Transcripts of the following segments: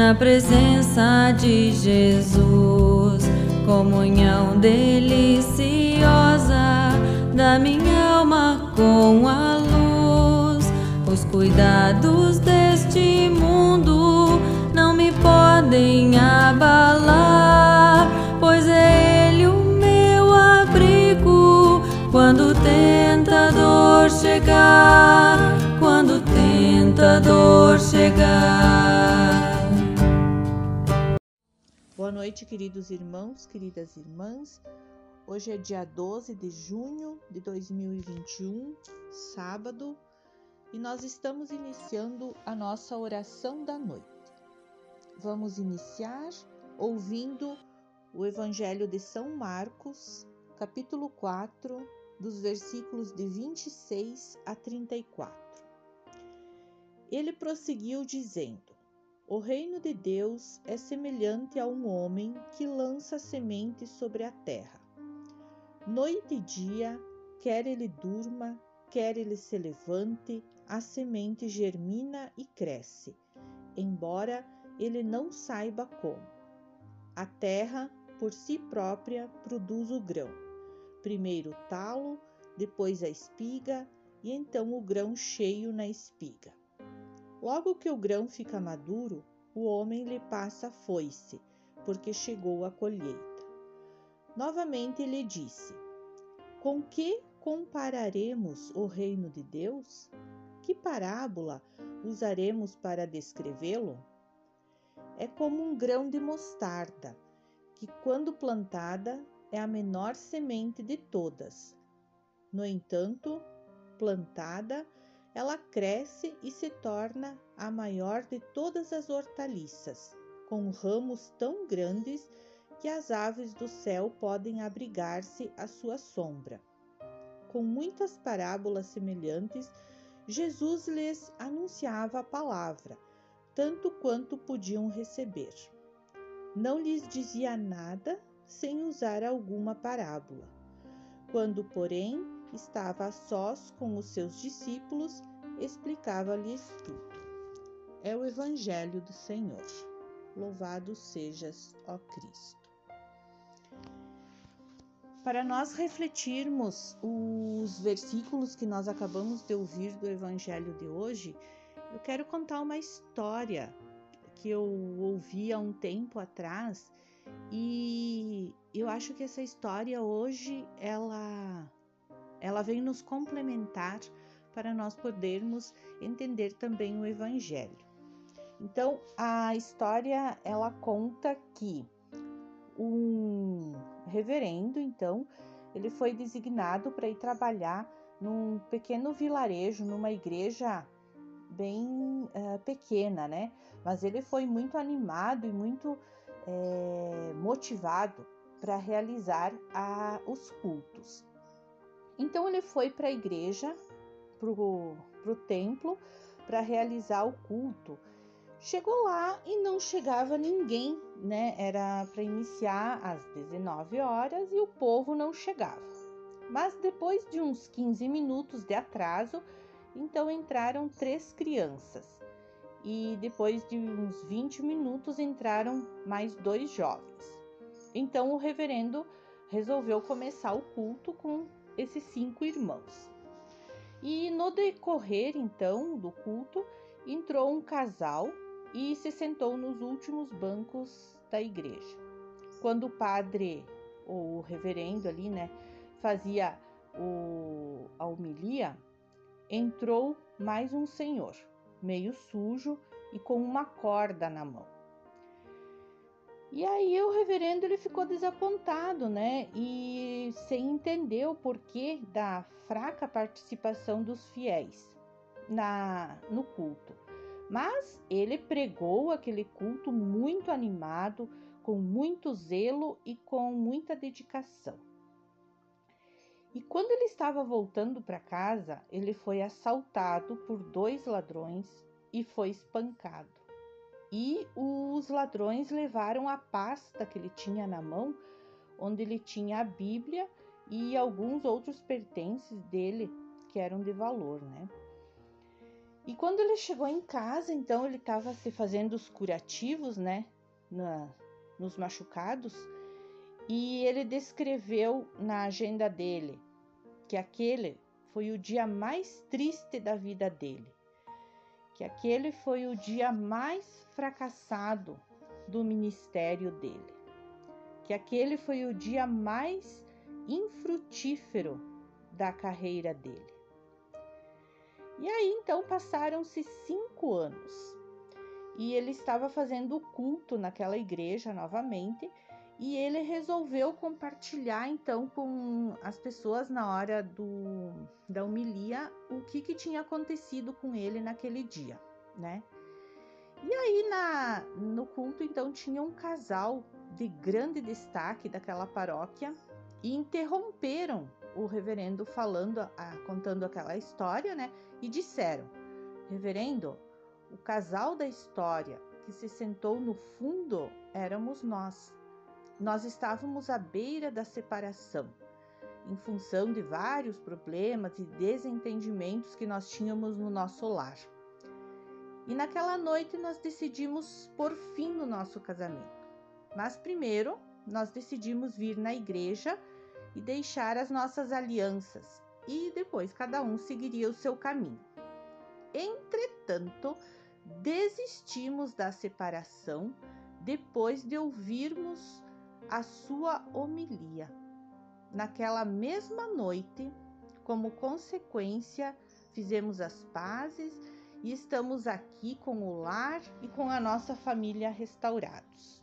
na presença de Jesus, comunhão deliciosa da minha alma com a luz. Os cuidados deste mundo não me podem abalar, pois é Ele o meu abrigo quando o tentador chegar. Noite, queridos irmãos, queridas irmãs. Hoje é dia 12 de junho de 2021, sábado, e nós estamos iniciando a nossa oração da noite. Vamos iniciar ouvindo o Evangelho de São Marcos, capítulo 4, dos versículos de 26 a 34. Ele prosseguiu dizendo: O reino de Deus é semelhante a um homem que lança semente sobre a terra. Noite e dia, quer ele durma, quer ele se levante, a semente germina e cresce, embora ele não saiba como. A terra, por si própria, produz o grão. Primeiro o talo, depois a espiga e então o grão cheio na espiga. Logo que o grão fica maduro, o homem lhe passa a foice, porque chegou a colheita. Novamente lhe disse: Com que compararemos o reino de Deus? Que parábola usaremos para descrevê-lo? É como um grão de mostarda, que, quando plantada, é a menor semente de todas. No entanto, plantada, ela cresce e se torna a maior de todas as hortaliças, com ramos tão grandes que as aves do céu podem abrigar-se à sua sombra. Com muitas parábolas semelhantes, Jesus lhes anunciava a palavra, tanto quanto podiam receber. Não lhes dizia nada sem usar alguma parábola. Quando, porém, estava a sós com os seus discípulos, explicava-lhes tudo. É o Evangelho do Senhor. Louvado sejas, ó Cristo. Para nós refletirmos os versículos que nós acabamos de ouvir do Evangelho de hoje, eu quero contar uma história que eu ouvi há um tempo atrás e eu acho que essa história hoje ela ela vem nos complementar para nós podermos entender também o evangelho. Então, a história ela conta que um reverendo, então, ele foi designado para ir trabalhar num pequeno vilarejo, numa igreja bem uh, pequena, né? Mas ele foi muito animado e muito é, motivado para realizar a, os cultos. Então ele foi para a igreja, para o templo, para realizar o culto. Chegou lá e não chegava ninguém, né? Era para iniciar às 19 horas e o povo não chegava. Mas depois de uns 15 minutos de atraso, então entraram três crianças e depois de uns 20 minutos entraram mais dois jovens. Então o reverendo resolveu começar o culto com esses cinco irmãos. E no decorrer então do culto, entrou um casal e se sentou nos últimos bancos da igreja. Quando o padre ou o reverendo ali, né, fazia o, a homilia, entrou mais um senhor, meio sujo e com uma corda na mão. E aí o reverendo ele ficou desapontado, né? E sem entender o porquê da fraca participação dos fiéis na no culto. Mas ele pregou aquele culto muito animado, com muito zelo e com muita dedicação. E quando ele estava voltando para casa, ele foi assaltado por dois ladrões e foi espancado. E os ladrões levaram a pasta que ele tinha na mão, onde ele tinha a Bíblia e alguns outros pertences dele que eram de valor, né? E quando ele chegou em casa, então ele estava se fazendo os curativos, né, na, nos machucados, e ele descreveu na agenda dele que aquele foi o dia mais triste da vida dele, que aquele foi o dia mais fracassado do ministério dele, que aquele foi o dia mais infrutífero da carreira dele. E aí então passaram-se cinco anos e ele estava fazendo o culto naquela igreja novamente e ele resolveu compartilhar então com as pessoas na hora do, da homilia o que, que tinha acontecido com ele naquele dia, né? E aí na, no culto então tinha um casal de grande destaque daquela paróquia e interromperam o reverendo falando, a, contando aquela história, né? E disseram: Reverendo, o casal da história que se sentou no fundo éramos nós. Nós estávamos à beira da separação, em função de vários problemas e desentendimentos que nós tínhamos no nosso lar. E naquela noite nós decidimos por fim no nosso casamento. Mas primeiro nós decidimos vir na igreja e deixar as nossas alianças, e depois cada um seguiria o seu caminho. Entretanto, desistimos da separação depois de ouvirmos a sua homilia. Naquela mesma noite, como consequência, fizemos as pazes e estamos aqui com o lar e com a nossa família restaurados.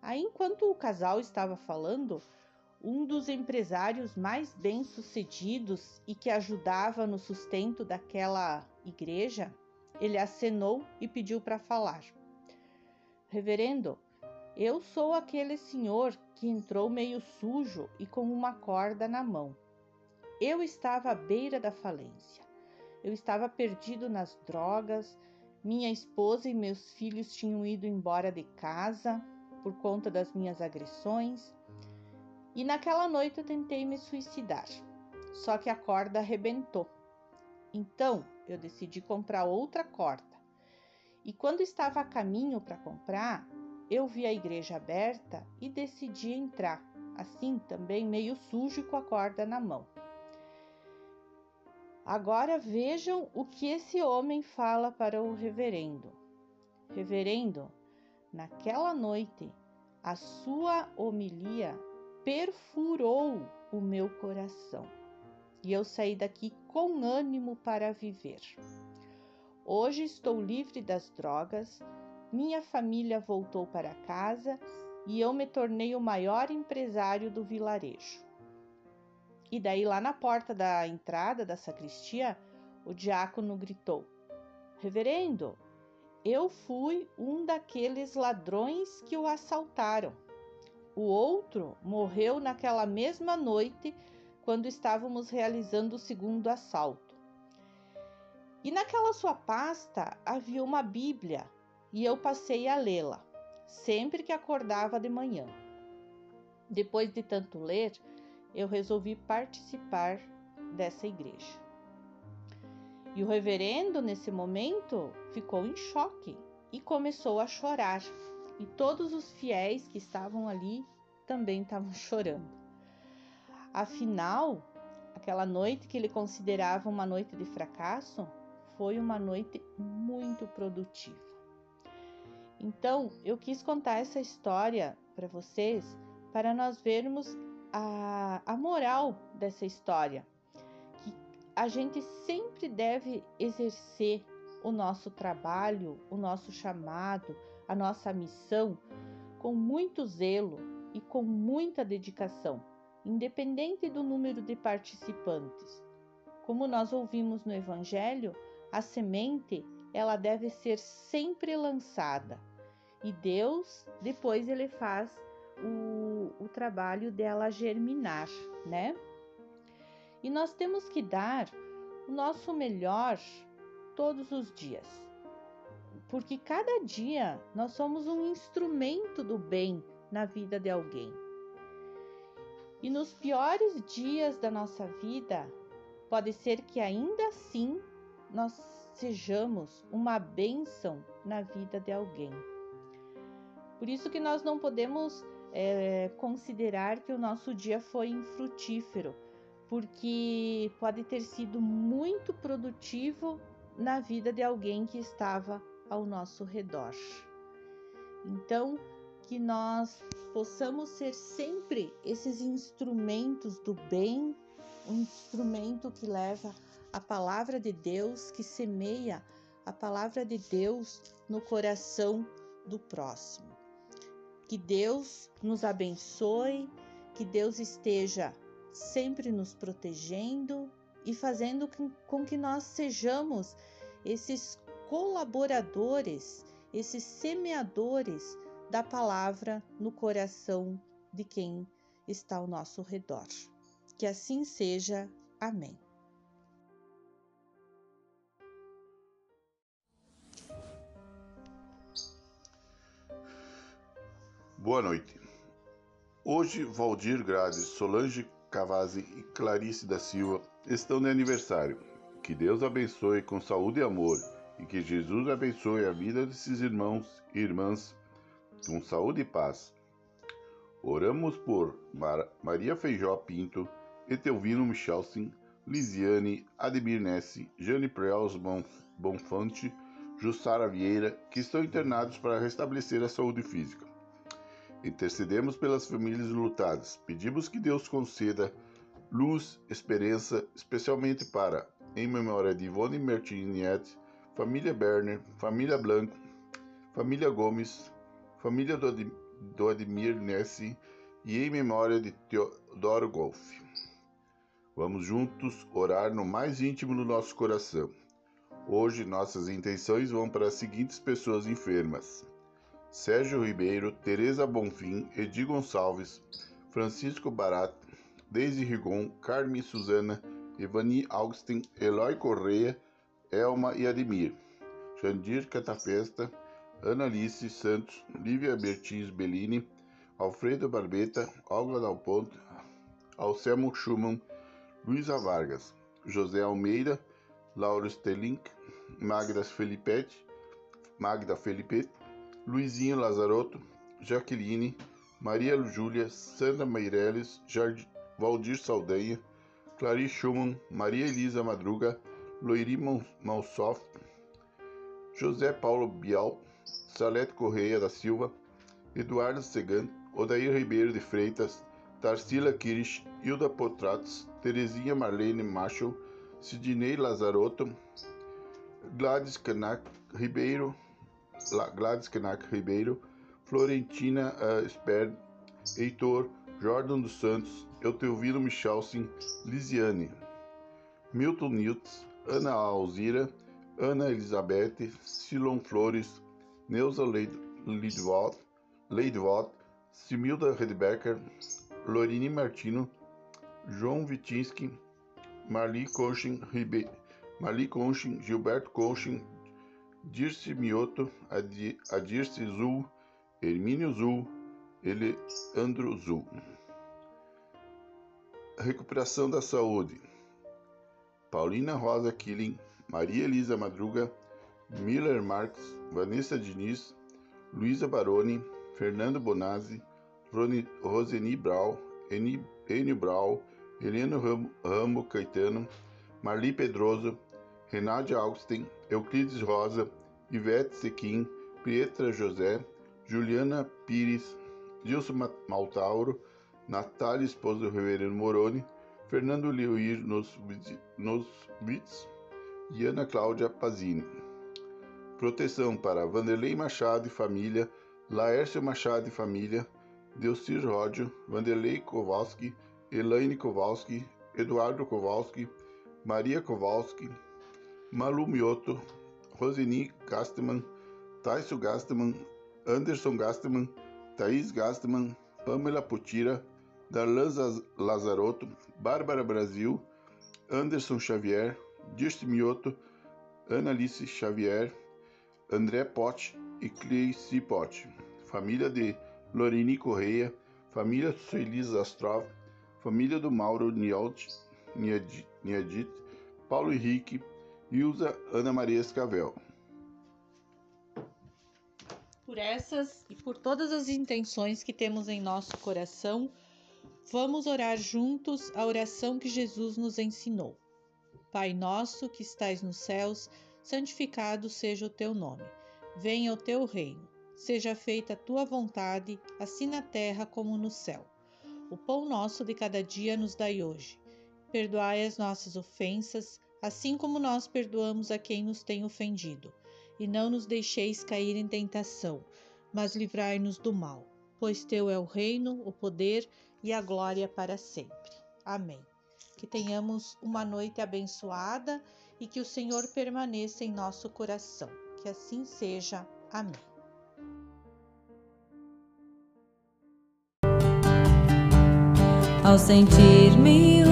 Aí, enquanto o casal estava falando, um dos empresários mais bem-sucedidos e que ajudava no sustento daquela igreja, ele acenou e pediu para falar. Reverendo, eu sou aquele senhor que entrou meio sujo e com uma corda na mão. Eu estava à beira da falência. Eu estava perdido nas drogas. Minha esposa e meus filhos tinham ido embora de casa por conta das minhas agressões. E naquela noite eu tentei me suicidar, só que a corda arrebentou. Então eu decidi comprar outra corda. E quando estava a caminho para comprar, eu vi a igreja aberta e decidi entrar, assim também meio sujo e com a corda na mão. Agora vejam o que esse homem fala para o reverendo. Reverendo, naquela noite, a sua homilia perfurou o meu coração e eu saí daqui com ânimo para viver. Hoje estou livre das drogas, minha família voltou para casa e eu me tornei o maior empresário do vilarejo. E daí, lá na porta da entrada da sacristia, o diácono gritou: Reverendo, eu fui um daqueles ladrões que o assaltaram. O outro morreu naquela mesma noite, quando estávamos realizando o segundo assalto. E naquela sua pasta havia uma Bíblia e eu passei a lê-la, sempre que acordava de manhã. Depois de tanto ler, eu resolvi participar dessa igreja. E o reverendo, nesse momento, ficou em choque e começou a chorar e todos os fiéis que estavam ali também estavam chorando. Afinal, aquela noite que ele considerava uma noite de fracasso foi uma noite muito produtiva. Então, eu quis contar essa história para vocês para nós vermos a, a moral dessa história, que a gente sempre deve exercer o nosso trabalho, o nosso chamado, a nossa missão com muito zelo e com muita dedicação, independente do número de participantes. Como nós ouvimos no Evangelho, a semente ela deve ser sempre lançada e Deus depois ele faz o, o trabalho dela germinar, né? E nós temos que dar o nosso melhor todos os dias porque cada dia nós somos um instrumento do bem na vida de alguém. E nos piores dias da nossa vida, pode ser que ainda assim nós sejamos uma bênção na vida de alguém. Por isso que nós não podemos é, considerar que o nosso dia foi infrutífero, porque pode ter sido muito produtivo na vida de alguém que estava ao nosso redor. Então, que nós possamos ser sempre esses instrumentos do bem, um instrumento que leva a palavra de Deus, que semeia a palavra de Deus no coração do próximo. Que Deus nos abençoe, que Deus esteja sempre nos protegendo e fazendo com que nós sejamos esses colaboradores, esses semeadores da palavra no coração de quem está ao nosso redor. Que assim seja. Amém. Boa noite. Hoje, Valdir Grades, Solange Cavazzi e Clarice da Silva estão de aniversário. Que Deus abençoe com saúde e amor e que Jesus abençoe a vida desses irmãos e irmãs com saúde e paz. Oramos por Mar Maria Feijó Pinto, Etelvino Michelsen, Lisiane, Ademir Nessi, Jane Preus Bonfante, Jussara Vieira, que estão internados para restabelecer a saúde física. Intercedemos pelas famílias lutadas. Pedimos que Deus conceda luz, esperança, especialmente para, em memória de Ivone Martiniette, família Berner, família Blanco, família Gomes, família do, Ad, do Admir Nessi e em memória de Teodoro Golf. Vamos juntos orar no mais íntimo do nosso coração. Hoje nossas intenções vão para as seguintes pessoas enfermas: Sérgio Ribeiro, Teresa Bonfim, Edi Gonçalves, Francisco Barato, Deise Rigon, Carmen Suzana, Evani Augustin, Eloy Correia, Elma e Ademir, Jandir Catafesta, Analice Santos, Lívia Bertins Bellini, Alfredo Barbeta, Olga Dal Ponte, Alcemo Schumann, Luísa Vargas, José Almeida, Laura Stelink, Magda Felipetti, Magda Felipetti, Luizinho Lazarotto, Jaqueline, Maria Júlia, Sandra Meirelles, Jard... Valdir Saldanha, Clarice Schumann, Maria Elisa Madruga, Loiri Malsoff, José Paulo Bial, Salete Correia da Silva, Eduardo Segan, Odair Ribeiro de Freitas, Tarsila Kirish, Hilda Potratos, Terezinha Marlene Macho, Sidney Lazarotto, Gladys Canac Ribeiro, Gladys Canac Ribeiro, Florentina uh, Sper, Heitor, Jordan dos Santos, Eutelvino Michalsin, Lisiane, Milton Niltz, Ana Alzira, Ana Elizabeth, Silon Flores, Neuza Leidvot, Leidvot Similda Redbecker, Lorine Martino, João Vitinski, Marli Conchin, Ribe... Marli Conchin, Gilberto Conchin, Dirce Mioto, Adirce Zul, Hermínio Zul, Eleandro Zul. Recuperação da saúde. Paulina Rosa Killing, Maria Elisa Madruga, Miller Marques, Vanessa Diniz, Luísa Baroni, Fernando Bonazzi, Roseni Brau, Enio Brau, Heleno Ramo, Ramo Caetano, Marli Pedroso, Renate Augustin, Euclides Rosa, Ivete Sequim, Pietra José, Juliana Pires, Gilson Maltauro, Natália, esposa do Reverendo Moroni, Fernando Leuir nos, nos Witz e Ana Cláudia Pazini. Proteção para Vanderlei Machado e família, Laércio Machado e família, Delcir Ródio, Vanderlei Kowalski, Elaine Kowalski, Eduardo Kowalski, Maria Kowalski, Malu Mioto, Rosini Gastman, Taisso Gastman, Anderson Gastman, Thaís Gastman, Pamela Potira, Darlan Lazarotto, Bárbara Brasil, Anderson Xavier, Dirce Mioto, Annalice Xavier, André Pote e Cleici Pote. Família de Lorine Correia, família Sueli Astrov, família do Mauro Nialt, Paulo Henrique, Ilza Ana Maria Escavel. Por essas e por todas as intenções que temos em nosso coração, vamos orar juntos a oração que Jesus nos ensinou. Pai nosso que estais nos céus, santificado seja o teu nome. Venha o teu reino. Seja feita a tua vontade, assim na terra como no céu. O pão nosso de cada dia nos dai hoje. Perdoai as nossas ofensas, assim como nós perdoamos a quem nos tem ofendido. E não nos deixeis cair em tentação, mas livrai-nos do mal, pois teu é o reino, o poder e a glória para sempre. Amém. Que tenhamos uma noite abençoada e que o Senhor permaneça em nosso coração. Que assim seja. Amém. Ao sentir-me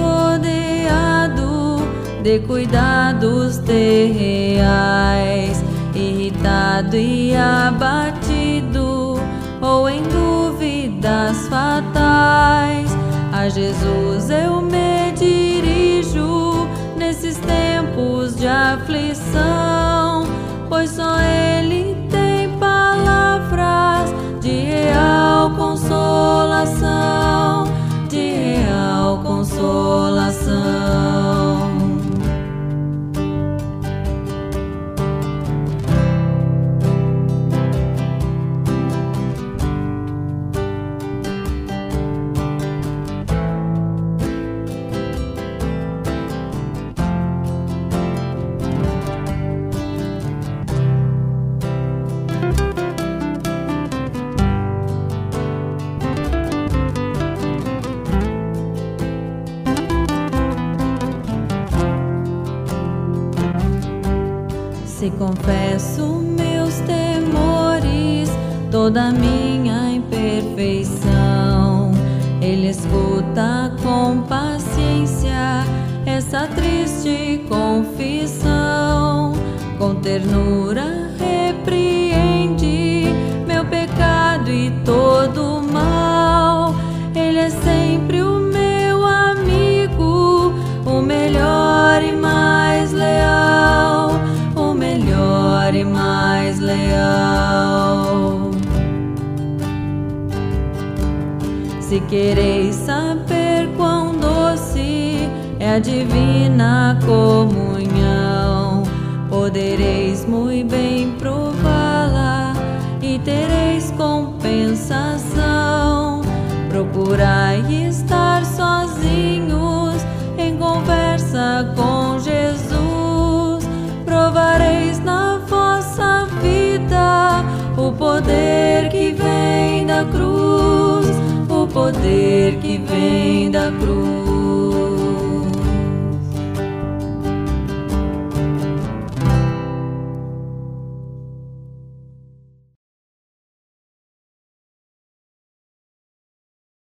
de cuidados terreais, irritado e abatido, ou em dúvidas fatais, a Jesus eu me dirijo nesses tempos de aflição, pois só Ele tem palavras de real consolação, de real consolação. Confesso meus temores, toda minha imperfeição, Ele escuta com paciência essa triste confissão. Com ternura repreende quereis saber quão doce é a divina comunhão, podereis muito bem prová-la e tereis compensação. Procurai estar sozinhos em conversa com Jesus, provareis na vossa vida o poder que vem da cruz, poder que vem da cruz.